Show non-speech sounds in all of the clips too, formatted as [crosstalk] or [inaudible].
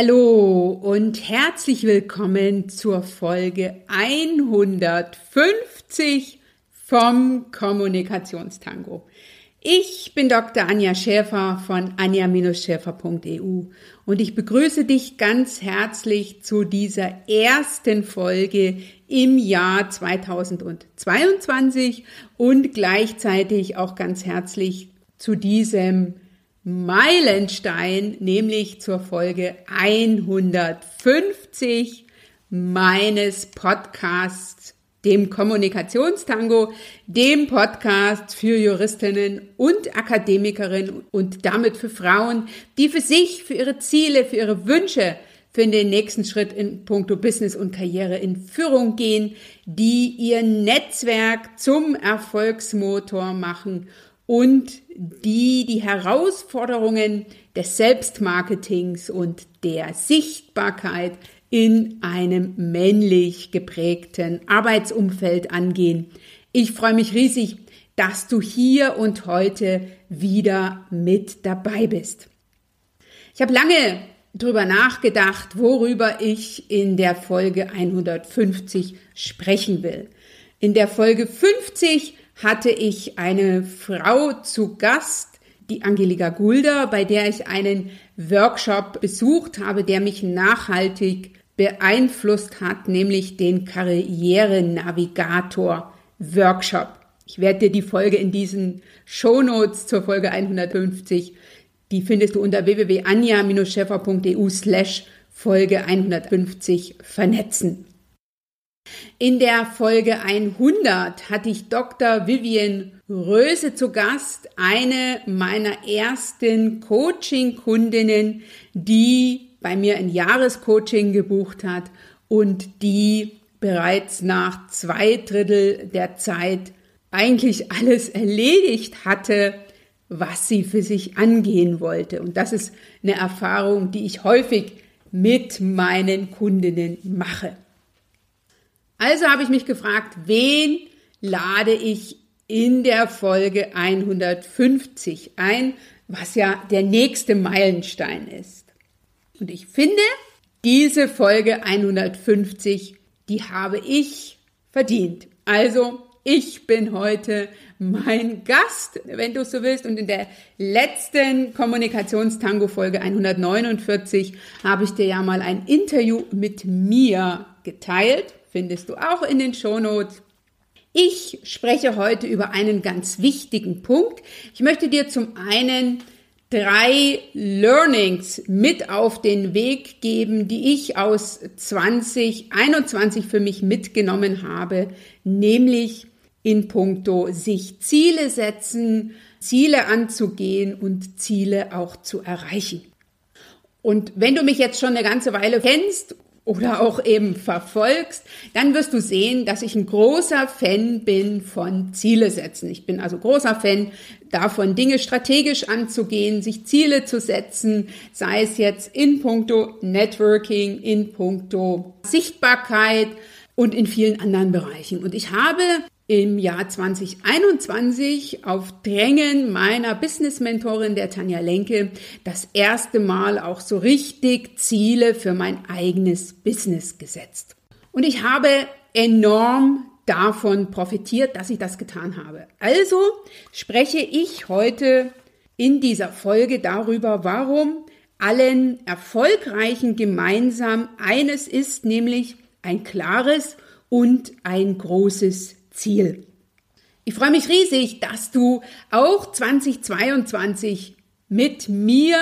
Hallo und herzlich willkommen zur Folge 150 vom Kommunikationstango. Ich bin Dr. Anja Schäfer von anja-schäfer.eu und ich begrüße dich ganz herzlich zu dieser ersten Folge im Jahr 2022 und gleichzeitig auch ganz herzlich zu diesem Meilenstein, nämlich zur Folge 150 meines Podcasts, dem Kommunikationstango, dem Podcast für Juristinnen und Akademikerinnen und damit für Frauen, die für sich, für ihre Ziele, für ihre Wünsche, für den nächsten Schritt in puncto Business und Karriere in Führung gehen, die ihr Netzwerk zum Erfolgsmotor machen und die die Herausforderungen des Selbstmarketings und der Sichtbarkeit in einem männlich geprägten Arbeitsumfeld angehen. Ich freue mich riesig, dass du hier und heute wieder mit dabei bist. Ich habe lange drüber nachgedacht, worüber ich in der Folge 150 sprechen will. In der Folge 50 hatte ich eine Frau zu Gast, die Angelika Gulder, bei der ich einen Workshop besucht habe, der mich nachhaltig beeinflusst hat, nämlich den Karriere-Navigator Workshop. Ich werde dir die Folge in diesen Shownotes zur Folge 150, die findest du unter www.anja-scheffer.eu slash Folge 150 vernetzen. In der Folge 100 hatte ich Dr. Vivian Röse zu Gast, eine meiner ersten Coaching-Kundinnen, die bei mir ein Jahrescoaching gebucht hat und die bereits nach zwei Drittel der Zeit eigentlich alles erledigt hatte, was sie für sich angehen wollte. Und das ist eine Erfahrung, die ich häufig mit meinen Kundinnen mache. Also habe ich mich gefragt, wen lade ich in der Folge 150 ein, was ja der nächste Meilenstein ist. Und ich finde, diese Folge 150, die habe ich verdient. Also, ich bin heute mein Gast, wenn du so willst. Und in der letzten Kommunikationstango Folge 149 habe ich dir ja mal ein Interview mit mir geteilt findest du auch in den Shownotes. Ich spreche heute über einen ganz wichtigen Punkt. Ich möchte dir zum einen drei Learnings mit auf den Weg geben, die ich aus 2021 für mich mitgenommen habe, nämlich in puncto sich Ziele setzen, Ziele anzugehen und Ziele auch zu erreichen. Und wenn du mich jetzt schon eine ganze Weile kennst oder auch eben verfolgst, dann wirst du sehen, dass ich ein großer Fan bin von Ziele setzen. Ich bin also großer Fan davon, Dinge strategisch anzugehen, sich Ziele zu setzen, sei es jetzt in puncto Networking, in puncto Sichtbarkeit und in vielen anderen Bereichen. Und ich habe im Jahr 2021 auf Drängen meiner Business-Mentorin, der Tanja Lenke, das erste Mal auch so richtig Ziele für mein eigenes Business gesetzt. Und ich habe enorm davon profitiert, dass ich das getan habe. Also spreche ich heute in dieser Folge darüber, warum allen Erfolgreichen gemeinsam eines ist, nämlich ein klares und ein großes Ziel. Ich freue mich riesig, dass du auch 2022 mit mir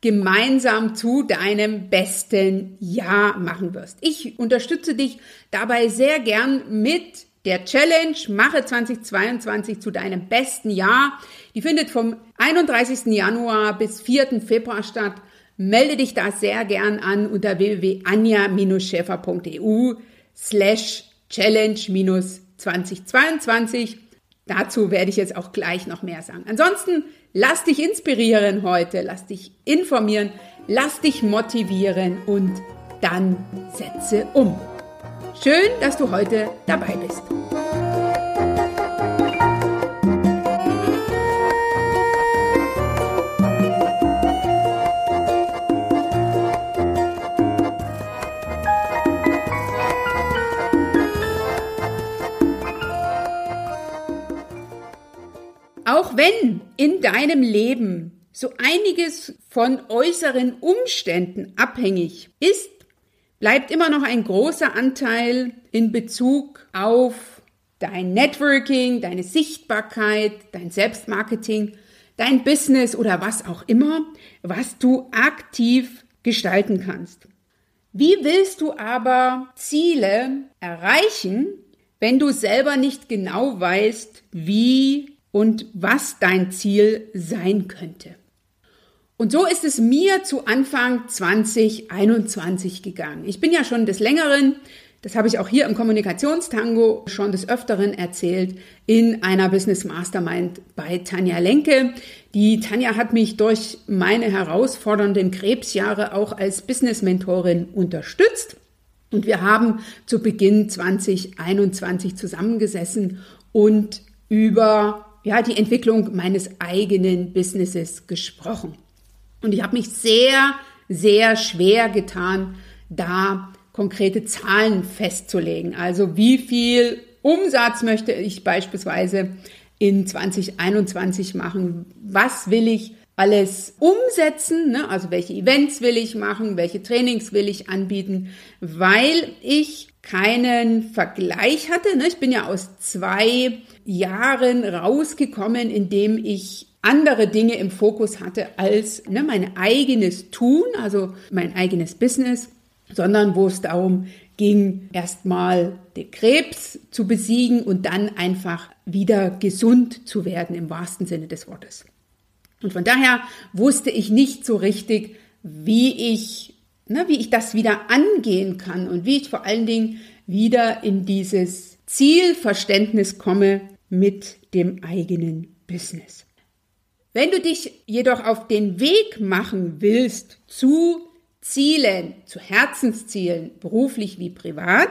gemeinsam zu deinem besten Jahr machen wirst. Ich unterstütze dich dabei sehr gern mit der Challenge Mache 2022 zu deinem besten Jahr. Die findet vom 31. Januar bis 4. Februar statt. Melde dich da sehr gern an unter www.anja-schäfer.eu slash challenge 2022. Dazu werde ich jetzt auch gleich noch mehr sagen. Ansonsten lass dich inspirieren heute, lass dich informieren, lass dich motivieren und dann setze um. Schön, dass du heute dabei bist. Wenn in deinem Leben so einiges von äußeren Umständen abhängig ist, bleibt immer noch ein großer Anteil in Bezug auf dein Networking, deine Sichtbarkeit, dein Selbstmarketing, dein Business oder was auch immer, was du aktiv gestalten kannst. Wie willst du aber Ziele erreichen, wenn du selber nicht genau weißt, wie und was dein Ziel sein könnte? Und so ist es mir zu Anfang 2021 gegangen. Ich bin ja schon des Längeren, das habe ich auch hier im Kommunikationstango schon des Öfteren erzählt, in einer Business Mastermind bei Tanja Lenke. Die Tanja hat mich durch meine herausfordernden Krebsjahre auch als Business Mentorin unterstützt. Und wir haben zu Beginn 2021 zusammengesessen und über ja, die Entwicklung meines eigenen Businesses gesprochen. Und ich habe mich sehr, sehr schwer getan, da konkrete Zahlen festzulegen. Also wie viel Umsatz möchte ich beispielsweise in 2021 machen? Was will ich alles umsetzen? Ne? Also welche Events will ich machen? Welche Trainings will ich anbieten? Weil ich keinen Vergleich hatte. Ne? Ich bin ja aus zwei Jahren rausgekommen, in dem ich andere Dinge im Fokus hatte als ne, mein eigenes Tun, also mein eigenes Business, sondern wo es darum ging, erstmal den Krebs zu besiegen und dann einfach wieder gesund zu werden im wahrsten Sinne des Wortes. Und von daher wusste ich nicht so richtig, wie ich, ne, wie ich das wieder angehen kann und wie ich vor allen Dingen wieder in dieses Zielverständnis komme mit dem eigenen Business. Wenn du dich jedoch auf den Weg machen willst zu Zielen, zu Herzenszielen, beruflich wie privat,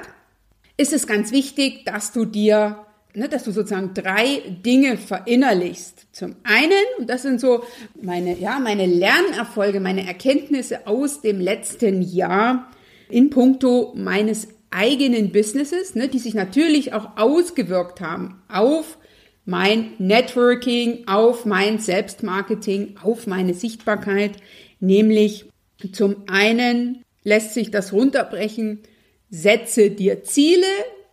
ist es ganz wichtig, dass du dir, ne, dass du sozusagen drei Dinge verinnerlichst. Zum einen, und das sind so meine, ja, meine Lernerfolge, meine Erkenntnisse aus dem letzten Jahr in puncto meines eigenen Businesses, ne, die sich natürlich auch ausgewirkt haben auf mein Networking, auf mein Selbstmarketing, auf meine Sichtbarkeit, nämlich zum einen lässt sich das runterbrechen, setze dir Ziele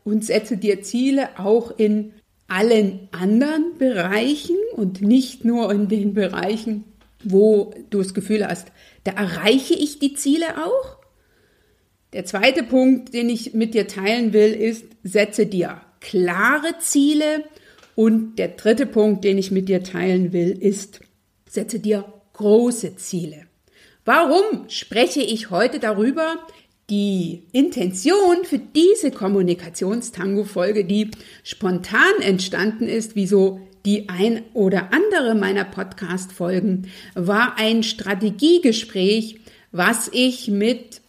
und setze dir Ziele auch in allen anderen Bereichen und nicht nur in den Bereichen, wo du das Gefühl hast, da erreiche ich die Ziele auch. Der zweite Punkt, den ich mit dir teilen will, ist, setze dir klare Ziele und der dritte Punkt, den ich mit dir teilen will, ist, setze dir große Ziele. Warum spreche ich heute darüber? Die Intention für diese Kommunikationstango-Folge, die spontan entstanden ist, wie so die ein oder andere meiner Podcast-Folgen, war ein Strategiegespräch, was ich mit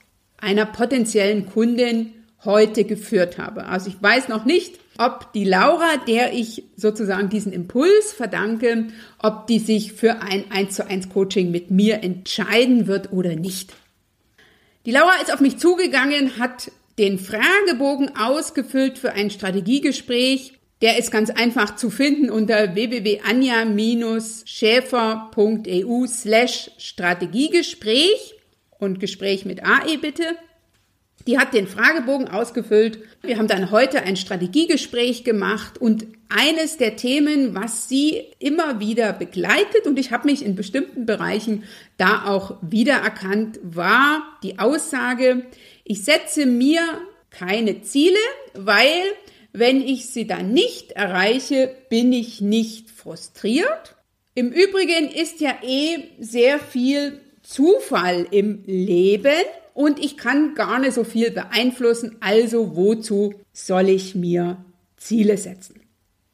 einer potenziellen Kundin heute geführt habe. Also ich weiß noch nicht, ob die Laura, der ich sozusagen diesen Impuls verdanke, ob die sich für ein 1 zu 1 Coaching mit mir entscheiden wird oder nicht. Die Laura ist auf mich zugegangen, hat den Fragebogen ausgefüllt für ein Strategiegespräch. Der ist ganz einfach zu finden unter www.anja-schäfer.eu slash Strategiegespräch und Gespräch mit AE bitte. Die hat den Fragebogen ausgefüllt. Wir haben dann heute ein Strategiegespräch gemacht und eines der Themen, was sie immer wieder begleitet und ich habe mich in bestimmten Bereichen da auch wiedererkannt, war die Aussage, ich setze mir keine Ziele, weil wenn ich sie dann nicht erreiche, bin ich nicht frustriert. Im Übrigen ist ja eh sehr viel Zufall im Leben und ich kann gar nicht so viel beeinflussen, also wozu soll ich mir Ziele setzen?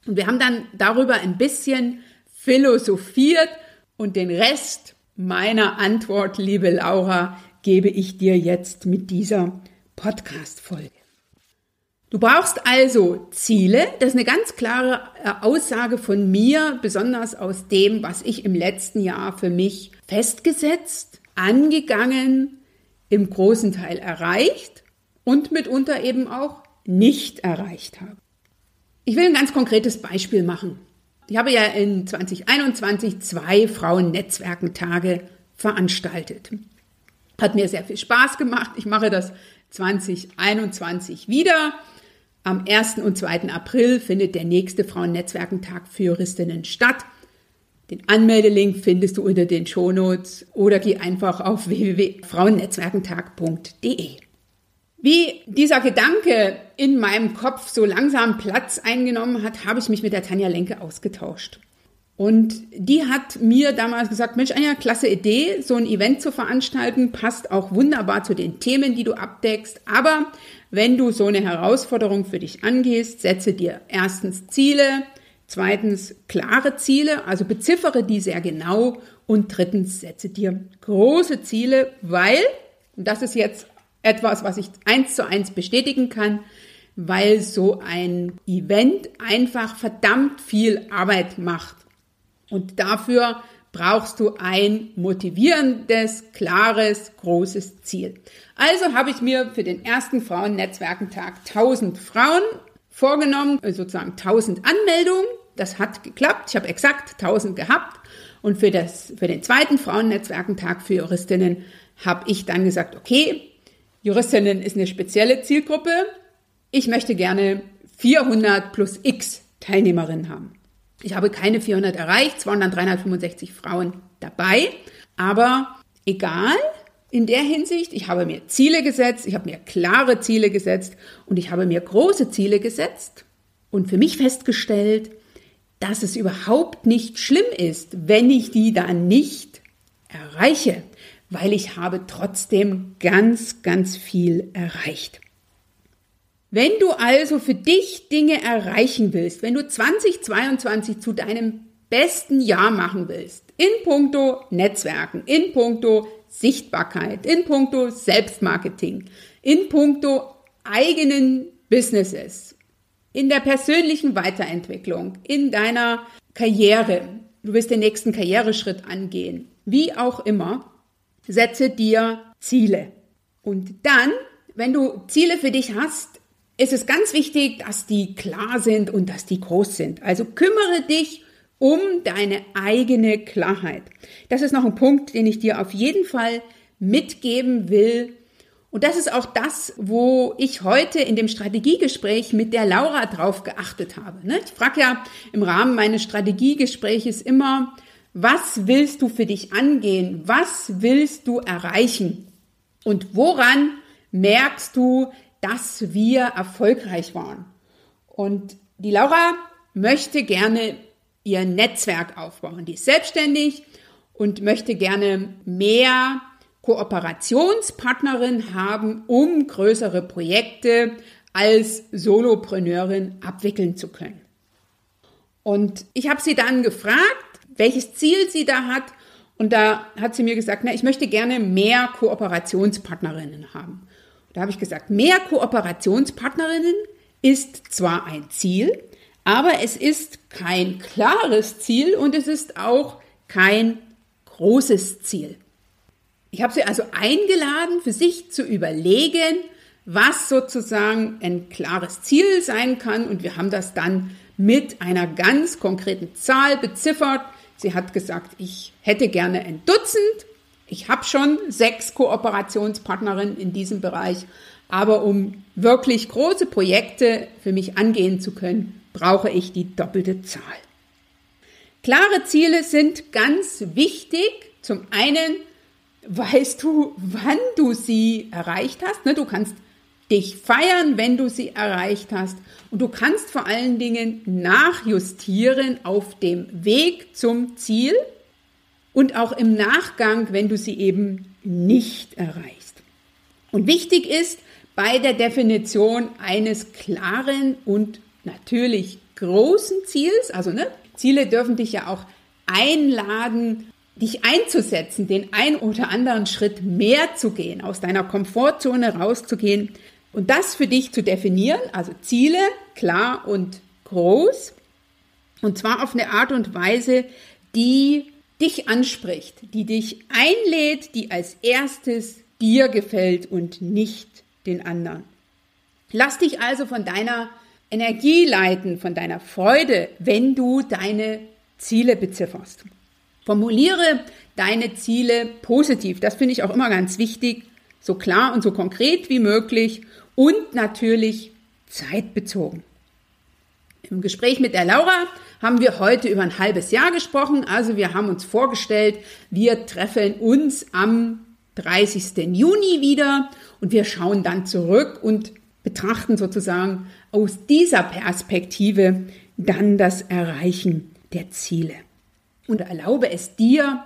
Und wir haben dann darüber ein bisschen philosophiert und den Rest meiner Antwort, liebe Laura, gebe ich dir jetzt mit dieser Podcast-Folge. Du brauchst also Ziele. Das ist eine ganz klare äh, Aussage von mir, besonders aus dem, was ich im letzten Jahr für mich festgesetzt, angegangen im großen Teil erreicht und mitunter eben auch nicht erreicht habe. Ich will ein ganz konkretes Beispiel machen. Ich habe ja in 2021 zwei Frauen-Netzwerkentage veranstaltet. Hat mir sehr viel Spaß gemacht. Ich mache das 2021 wieder. Am 1. und 2. April findet der nächste Frauennetzwerkentag für Juristinnen statt. Den Anmeldelink findest du unter den Shownotes oder geh einfach auf www.frauennetzwerkentag.de. Wie dieser Gedanke in meinem Kopf so langsam Platz eingenommen hat, habe ich mich mit der Tanja Lenke ausgetauscht. Und die hat mir damals gesagt, Mensch, eine klasse Idee, so ein Event zu veranstalten, passt auch wunderbar zu den Themen, die du abdeckst. Aber wenn du so eine Herausforderung für dich angehst, setze dir erstens Ziele, zweitens klare Ziele, also beziffere die sehr genau und drittens setze dir große Ziele, weil, und das ist jetzt etwas, was ich eins zu eins bestätigen kann, weil so ein Event einfach verdammt viel Arbeit macht. Und dafür brauchst du ein motivierendes, klares, großes Ziel. Also habe ich mir für den ersten Frauennetzwerkentag 1000 Frauen vorgenommen, sozusagen 1000 Anmeldungen. Das hat geklappt. Ich habe exakt 1000 gehabt. Und für, das, für den zweiten Frauennetzwerkentag für Juristinnen habe ich dann gesagt, okay, Juristinnen ist eine spezielle Zielgruppe. Ich möchte gerne 400 plus X Teilnehmerinnen haben. Ich habe keine 400 erreicht, es waren dann 365 Frauen dabei. Aber egal, in der Hinsicht, ich habe mir Ziele gesetzt, ich habe mir klare Ziele gesetzt und ich habe mir große Ziele gesetzt und für mich festgestellt, dass es überhaupt nicht schlimm ist, wenn ich die dann nicht erreiche weil ich habe trotzdem ganz, ganz viel erreicht. Wenn du also für dich Dinge erreichen willst, wenn du 2022 zu deinem besten Jahr machen willst, in puncto Netzwerken, in puncto Sichtbarkeit, in puncto Selbstmarketing, in puncto eigenen Businesses, in der persönlichen Weiterentwicklung, in deiner Karriere, du wirst den nächsten Karriereschritt angehen, wie auch immer, setze dir Ziele. Und dann, wenn du Ziele für dich hast, ist es ganz wichtig, dass die klar sind und dass die groß sind. Also kümmere dich um deine eigene Klarheit. Das ist noch ein Punkt, den ich dir auf jeden Fall mitgeben will. Und das ist auch das, wo ich heute in dem Strategiegespräch mit der Laura drauf geachtet habe. Ne? Ich frage ja im Rahmen meines Strategiegespräches immer, was willst du für dich angehen? Was willst du erreichen? Und woran merkst du, dass wir erfolgreich waren? Und die Laura möchte gerne ihr Netzwerk aufbauen. Die ist selbstständig und möchte gerne mehr Kooperationspartnerin haben, um größere Projekte als Solopreneurin abwickeln zu können. Und ich habe sie dann gefragt, welches Ziel sie da hat. Und da hat sie mir gesagt, na, ich möchte gerne mehr Kooperationspartnerinnen haben. Da habe ich gesagt, mehr Kooperationspartnerinnen ist zwar ein Ziel, aber es ist kein klares Ziel und es ist auch kein großes Ziel. Ich habe sie also eingeladen, für sich zu überlegen, was sozusagen ein klares Ziel sein kann. Und wir haben das dann mit einer ganz konkreten Zahl beziffert. Sie hat gesagt, ich hätte gerne ein Dutzend. Ich habe schon sechs Kooperationspartnerinnen in diesem Bereich. Aber um wirklich große Projekte für mich angehen zu können, brauche ich die doppelte Zahl. Klare Ziele sind ganz wichtig. Zum einen weißt du, wann du sie erreicht hast. Ne, du kannst dich feiern, wenn du sie erreicht hast. Und du kannst vor allen Dingen nachjustieren auf dem Weg zum Ziel und auch im Nachgang, wenn du sie eben nicht erreichst. Und wichtig ist bei der Definition eines klaren und natürlich großen Ziels, also ne, Ziele dürfen dich ja auch einladen, dich einzusetzen, den ein oder anderen Schritt mehr zu gehen, aus deiner Komfortzone rauszugehen, und das für dich zu definieren, also Ziele, klar und groß, und zwar auf eine Art und Weise, die dich anspricht, die dich einlädt, die als erstes dir gefällt und nicht den anderen. Lass dich also von deiner Energie leiten, von deiner Freude, wenn du deine Ziele bezifferst. Formuliere deine Ziele positiv. Das finde ich auch immer ganz wichtig. So klar und so konkret wie möglich und natürlich zeitbezogen. Im Gespräch mit der Laura haben wir heute über ein halbes Jahr gesprochen. Also wir haben uns vorgestellt, wir treffen uns am 30. Juni wieder und wir schauen dann zurück und betrachten sozusagen aus dieser Perspektive dann das Erreichen der Ziele. Und erlaube es dir,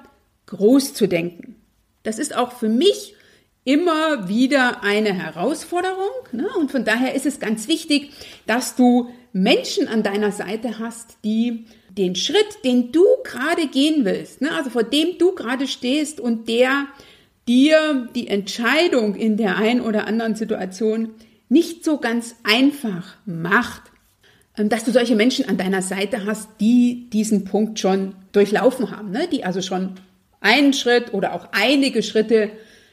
groß zu denken. Das ist auch für mich immer wieder eine Herausforderung. Ne? Und von daher ist es ganz wichtig, dass du Menschen an deiner Seite hast, die den Schritt, den du gerade gehen willst, ne? also vor dem du gerade stehst und der dir die Entscheidung in der einen oder anderen Situation nicht so ganz einfach macht, ähm, dass du solche Menschen an deiner Seite hast, die diesen Punkt schon durchlaufen haben, ne? die also schon einen Schritt oder auch einige Schritte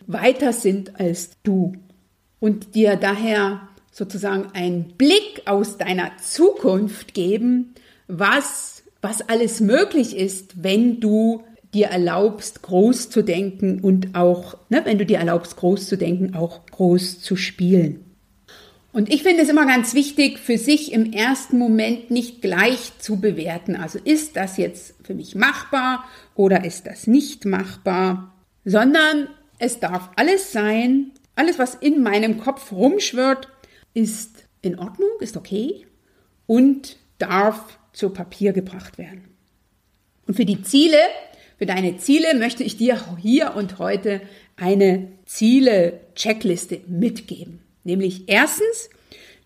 weiter sind als du und dir daher sozusagen einen Blick aus deiner Zukunft geben, was, was alles möglich ist, wenn du dir erlaubst, groß zu denken und auch, ne, wenn du dir erlaubst, groß zu denken, auch groß zu spielen. Und ich finde es immer ganz wichtig, für sich im ersten Moment nicht gleich zu bewerten. Also ist das jetzt für mich machbar oder ist das nicht machbar, sondern es darf alles sein. Alles, was in meinem Kopf rumschwirrt, ist in Ordnung, ist okay und darf zu Papier gebracht werden. Und für die Ziele, für deine Ziele möchte ich dir hier und heute eine Ziele-Checkliste mitgeben. Nämlich erstens,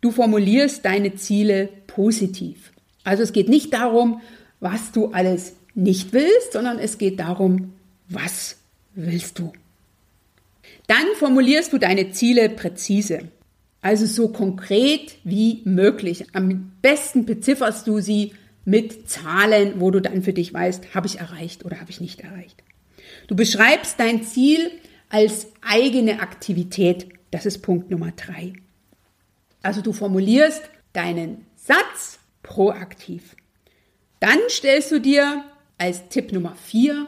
du formulierst deine Ziele positiv. Also es geht nicht darum, was du alles nicht willst, sondern es geht darum, was willst du. Dann formulierst du deine Ziele präzise, also so konkret wie möglich. Am besten bezifferst du sie mit Zahlen, wo du dann für dich weißt, habe ich erreicht oder habe ich nicht erreicht. Du beschreibst dein Ziel als eigene Aktivität. Das ist Punkt Nummer drei. Also du formulierst deinen Satz proaktiv. Dann stellst du dir als Tipp Nummer vier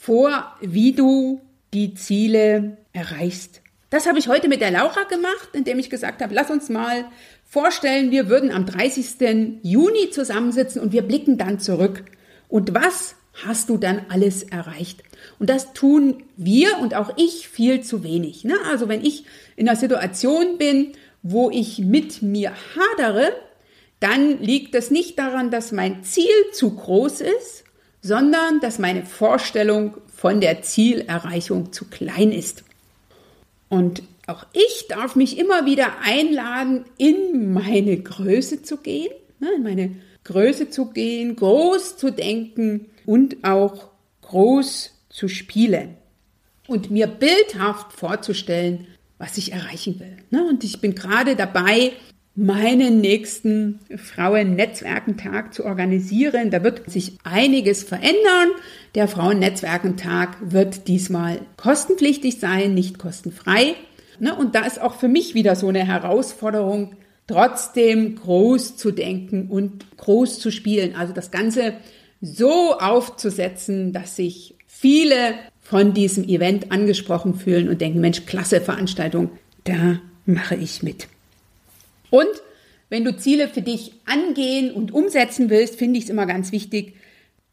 vor, wie du die Ziele erreichst. Das habe ich heute mit der Laura gemacht, indem ich gesagt habe, lass uns mal vorstellen, wir würden am 30. Juni zusammensitzen und wir blicken dann zurück. Und was hast du dann alles erreicht? Und das tun wir und auch ich viel zu wenig. Ne? Also wenn ich in einer Situation bin, wo ich mit mir hadere, dann liegt das nicht daran, dass mein Ziel zu groß ist, sondern dass meine Vorstellung von der Zielerreichung zu klein ist. Und auch ich darf mich immer wieder einladen, in meine Größe zu gehen, ne, in meine Größe zu gehen, groß zu denken und auch groß zu spielen. Und mir bildhaft vorzustellen, was ich erreichen will. Ne. Und ich bin gerade dabei, meinen nächsten Frauennetzwerkentag zu organisieren. Da wird sich einiges verändern. Der Frauennetzwerkentag wird diesmal kostenpflichtig sein, nicht kostenfrei. Ne, und da ist auch für mich wieder so eine Herausforderung, trotzdem groß zu denken und groß zu spielen. Also das Ganze so aufzusetzen, dass sich viele von diesem Event angesprochen fühlen und denken, Mensch, klasse Veranstaltung, da mache ich mit. Und wenn du Ziele für dich angehen und umsetzen willst, finde ich es immer ganz wichtig,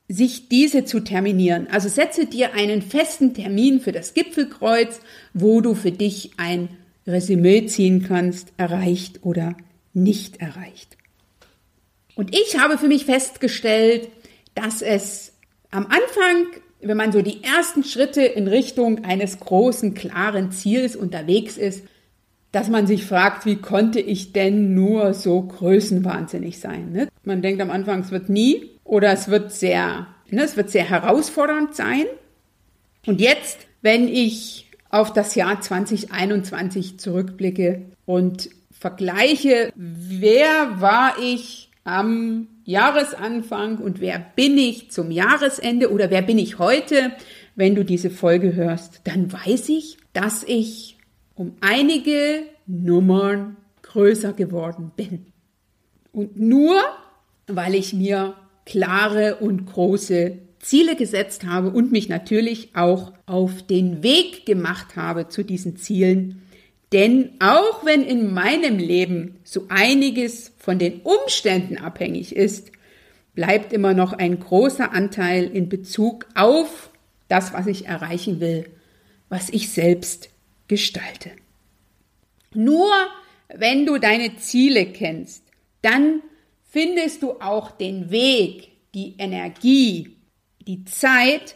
sich diese zu terminieren. Also setze dir einen festen Termin für das Gipfelkreuz, wo du für dich ein Resümee ziehen kannst, erreicht oder nicht erreicht. Und ich habe für mich festgestellt, dass es am Anfang, wenn man so die ersten Schritte in Richtung eines großen, klaren Ziels unterwegs ist, dass man sich fragt, wie konnte ich denn nur so größenwahnsinnig sein? Ne? Man denkt am Anfang, es wird nie oder es wird sehr, ne, es wird sehr herausfordernd sein. Und jetzt, wenn ich auf das Jahr 2021 zurückblicke und vergleiche, wer war ich am Jahresanfang und wer bin ich zum Jahresende oder wer bin ich heute, wenn du diese Folge hörst, dann weiß ich, dass ich um einige Nummern größer geworden bin. Und nur, weil ich mir klare und große Ziele gesetzt habe und mich natürlich auch auf den Weg gemacht habe zu diesen Zielen. Denn auch wenn in meinem Leben so einiges von den Umständen abhängig ist, bleibt immer noch ein großer Anteil in Bezug auf das, was ich erreichen will, was ich selbst gestalte. Nur wenn du deine Ziele kennst, dann findest du auch den Weg, die Energie, die Zeit,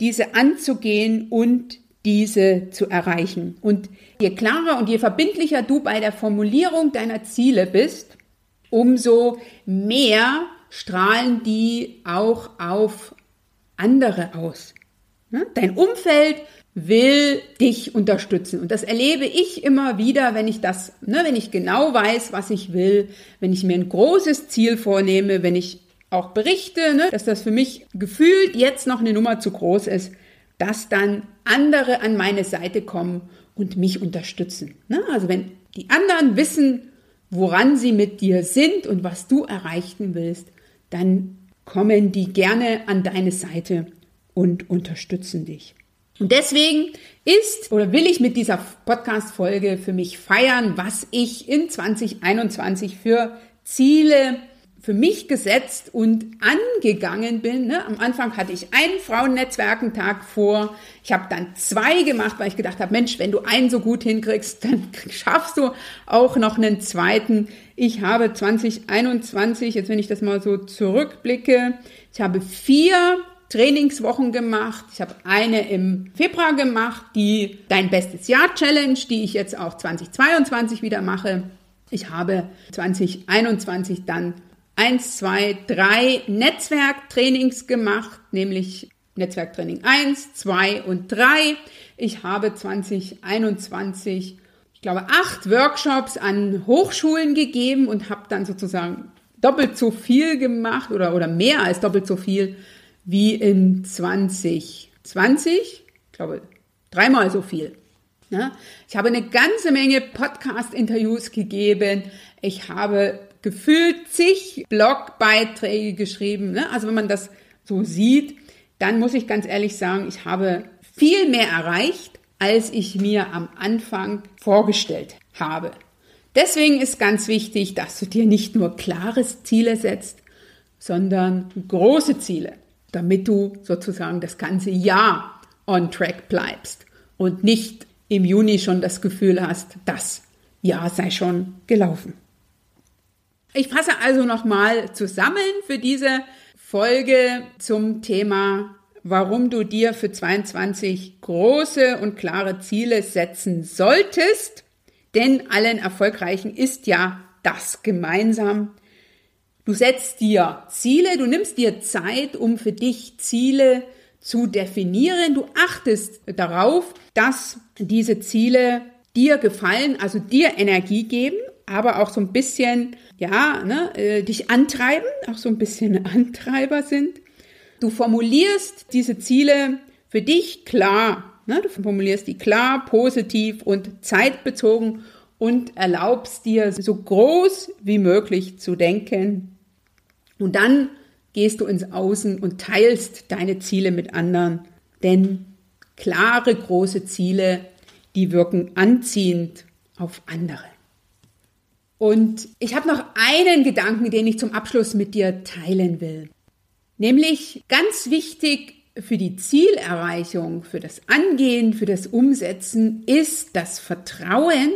diese anzugehen und diese zu erreichen. Und je klarer und je verbindlicher du bei der Formulierung deiner Ziele bist, umso mehr strahlen die auch auf andere aus. Dein Umfeld will dich unterstützen. Und das erlebe ich immer wieder, wenn ich das, ne, wenn ich genau weiß, was ich will, wenn ich mir ein großes Ziel vornehme, wenn ich auch berichte, ne, dass das für mich gefühlt jetzt noch eine Nummer zu groß ist, dass dann andere an meine Seite kommen und mich unterstützen. Ne? Also wenn die anderen wissen, woran sie mit dir sind und was du erreichen willst, dann kommen die gerne an deine Seite und unterstützen dich. Und deswegen ist oder will ich mit dieser Podcast-Folge für mich feiern, was ich in 2021 für Ziele für mich gesetzt und angegangen bin. Ne? Am Anfang hatte ich einen Frauennetzwerkentag vor. Ich habe dann zwei gemacht, weil ich gedacht habe, Mensch, wenn du einen so gut hinkriegst, [laughs] dann schaffst du auch noch einen zweiten. Ich habe 2021, jetzt wenn ich das mal so zurückblicke, ich habe vier Trainingswochen gemacht. Ich habe eine im Februar gemacht, die Dein bestes Jahr Challenge, die ich jetzt auch 2022 wieder mache. Ich habe 2021 dann eins, zwei, drei Netzwerktrainings gemacht, nämlich Netzwerktraining 1, 2 und 3. Ich habe 2021, ich glaube, acht Workshops an Hochschulen gegeben und habe dann sozusagen doppelt so viel gemacht oder, oder mehr als doppelt so viel wie in 2020. Ich glaube, dreimal so viel. Ja, ich habe eine ganze Menge Podcast-Interviews gegeben. Ich habe gefühlt zig Blogbeiträge geschrieben. Ne? Also wenn man das so sieht, dann muss ich ganz ehrlich sagen, ich habe viel mehr erreicht, als ich mir am Anfang vorgestellt habe. Deswegen ist ganz wichtig, dass du dir nicht nur klare Ziele setzt, sondern große Ziele damit du sozusagen das ganze Jahr on track bleibst und nicht im Juni schon das Gefühl hast, das Jahr sei schon gelaufen. Ich fasse also nochmal zusammen für diese Folge zum Thema, warum du dir für 22 große und klare Ziele setzen solltest. Denn allen Erfolgreichen ist ja das gemeinsam, Du setzt dir Ziele, du nimmst dir Zeit, um für dich Ziele zu definieren. Du achtest darauf, dass diese Ziele dir gefallen, also dir Energie geben, aber auch so ein bisschen, ja, ne, äh, dich antreiben, auch so ein bisschen [laughs] Antreiber sind. Du formulierst diese Ziele für dich klar. Ne? Du formulierst die klar, positiv und zeitbezogen und erlaubst dir so groß wie möglich zu denken und dann gehst du ins Außen und teilst deine Ziele mit anderen. Denn klare, große Ziele, die wirken anziehend auf andere. Und ich habe noch einen Gedanken, den ich zum Abschluss mit dir teilen will. Nämlich ganz wichtig für die Zielerreichung, für das Angehen, für das Umsetzen ist das Vertrauen,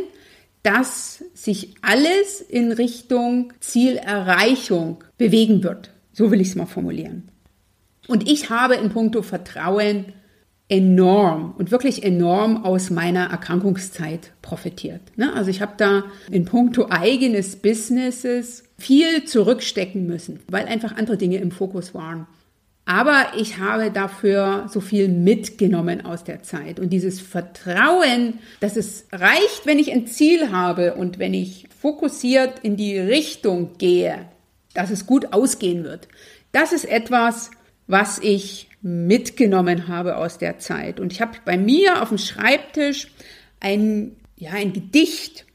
dass sich alles in Richtung Zielerreichung bewegen wird. So will ich es mal formulieren. Und ich habe in puncto Vertrauen enorm und wirklich enorm aus meiner Erkrankungszeit profitiert. Ne? Also ich habe da in puncto eigenes Businesses viel zurückstecken müssen, weil einfach andere Dinge im Fokus waren. Aber ich habe dafür so viel mitgenommen aus der Zeit. Und dieses Vertrauen, dass es reicht, wenn ich ein Ziel habe und wenn ich fokussiert in die Richtung gehe, dass es gut ausgehen wird. Das ist etwas, was ich mitgenommen habe aus der Zeit. Und ich habe bei mir auf dem Schreibtisch ein, ja, ein Gedicht.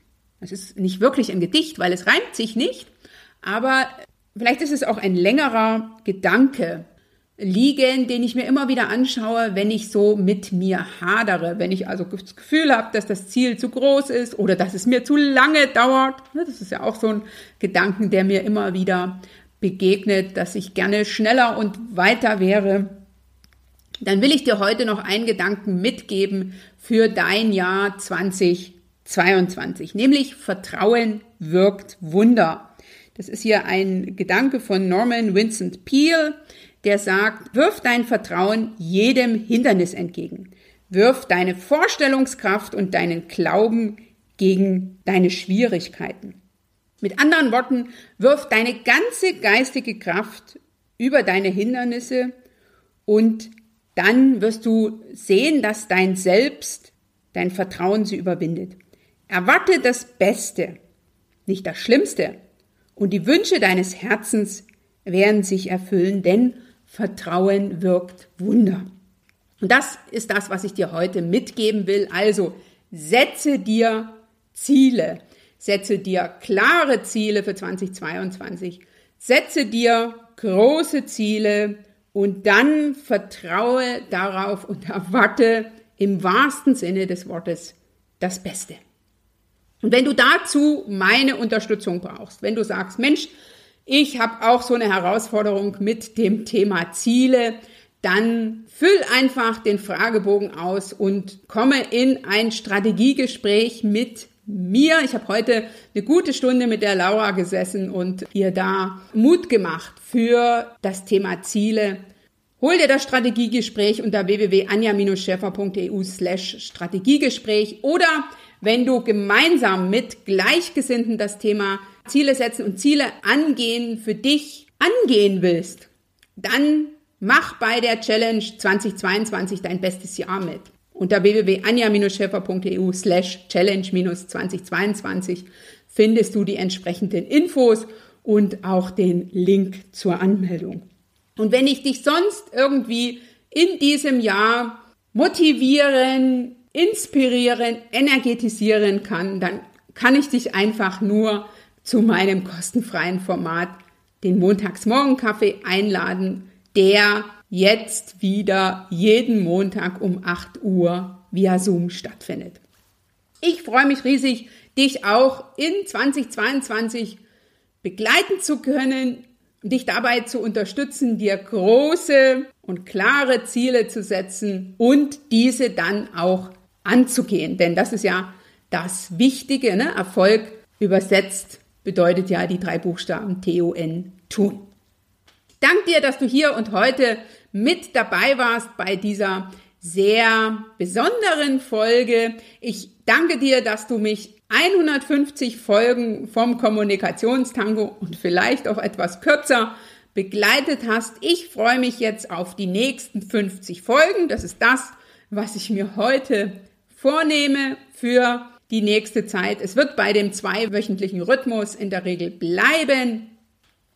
Es ist nicht wirklich ein Gedicht, weil es reimt sich nicht, Aber vielleicht ist es auch ein längerer Gedanke liegen, den ich mir immer wieder anschaue, wenn ich so mit mir hadere, wenn ich also das Gefühl habe, dass das Ziel zu groß ist oder dass es mir zu lange dauert. Das ist ja auch so ein Gedanken, der mir immer wieder begegnet, dass ich gerne schneller und weiter wäre. Dann will ich dir heute noch einen Gedanken mitgeben für dein Jahr 2022, nämlich Vertrauen wirkt Wunder. Das ist hier ein Gedanke von Norman Vincent Peale der sagt, wirf dein Vertrauen jedem Hindernis entgegen. Wirf deine Vorstellungskraft und deinen Glauben gegen deine Schwierigkeiten. Mit anderen Worten, wirf deine ganze geistige Kraft über deine Hindernisse und dann wirst du sehen, dass dein Selbst, dein Vertrauen sie überwindet. Erwarte das Beste, nicht das Schlimmste. Und die Wünsche deines Herzens werden sich erfüllen, denn Vertrauen wirkt Wunder. Und das ist das, was ich dir heute mitgeben will. Also setze dir Ziele. Setze dir klare Ziele für 2022. Setze dir große Ziele und dann vertraue darauf und erwarte im wahrsten Sinne des Wortes das Beste. Und wenn du dazu meine Unterstützung brauchst, wenn du sagst, Mensch, ich habe auch so eine Herausforderung mit dem Thema Ziele. Dann füll einfach den Fragebogen aus und komme in ein Strategiegespräch mit mir. Ich habe heute eine gute Stunde mit der Laura gesessen und ihr da Mut gemacht für das Thema Ziele. Hol dir das Strategiegespräch unter www.anja-scheffer.eu slash Strategiegespräch oder wenn du gemeinsam mit Gleichgesinnten das Thema Ziele setzen und Ziele angehen für dich angehen willst, dann mach bei der Challenge 2022 dein bestes Jahr mit. Unter www.anja-scheffer.eu slash challenge-2022 findest du die entsprechenden Infos und auch den Link zur Anmeldung. Und wenn ich dich sonst irgendwie in diesem Jahr motivieren, inspirieren, energetisieren kann, dann kann ich dich einfach nur zu meinem kostenfreien Format, den Montagsmorgenkaffee, einladen, der jetzt wieder jeden Montag um 8 Uhr via Zoom stattfindet. Ich freue mich riesig, dich auch in 2022 begleiten zu können, dich dabei zu unterstützen, dir große und klare Ziele zu setzen und diese dann auch anzugehen. Denn das ist ja das Wichtige, ne? Erfolg übersetzt bedeutet ja die drei Buchstaben T-O-N, tun. Dank dir, dass du hier und heute mit dabei warst bei dieser sehr besonderen Folge. Ich danke dir, dass du mich 150 Folgen vom Kommunikationstango und vielleicht auch etwas kürzer begleitet hast. Ich freue mich jetzt auf die nächsten 50 Folgen. Das ist das, was ich mir heute vornehme für die nächste Zeit. Es wird bei dem zweiwöchentlichen Rhythmus in der Regel bleiben.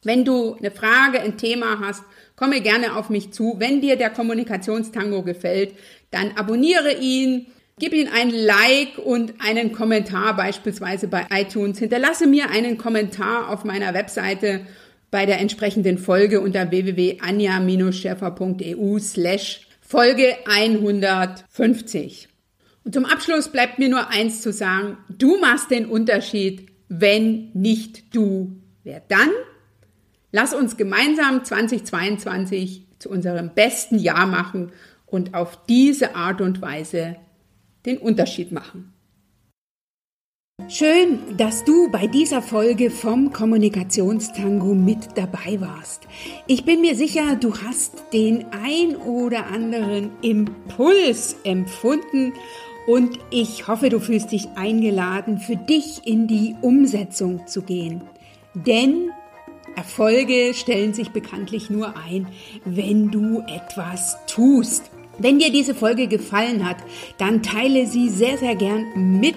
Wenn du eine Frage, ein Thema hast, komme gerne auf mich zu. Wenn dir der Kommunikationstango gefällt, dann abonniere ihn, gib ihm ein Like und einen Kommentar beispielsweise bei iTunes. Hinterlasse mir einen Kommentar auf meiner Webseite bei der entsprechenden Folge unter www.anja-schärfer.eu slash Folge 150. Und zum Abschluss bleibt mir nur eins zu sagen. Du machst den Unterschied, wenn nicht du. Wer dann? Lass uns gemeinsam 2022 zu unserem besten Jahr machen und auf diese Art und Weise den Unterschied machen. Schön, dass du bei dieser Folge vom Kommunikationstango mit dabei warst. Ich bin mir sicher, du hast den ein oder anderen Impuls empfunden und ich hoffe, du fühlst dich eingeladen, für dich in die Umsetzung zu gehen. Denn Erfolge stellen sich bekanntlich nur ein, wenn du etwas tust. Wenn dir diese Folge gefallen hat, dann teile sie sehr, sehr gern mit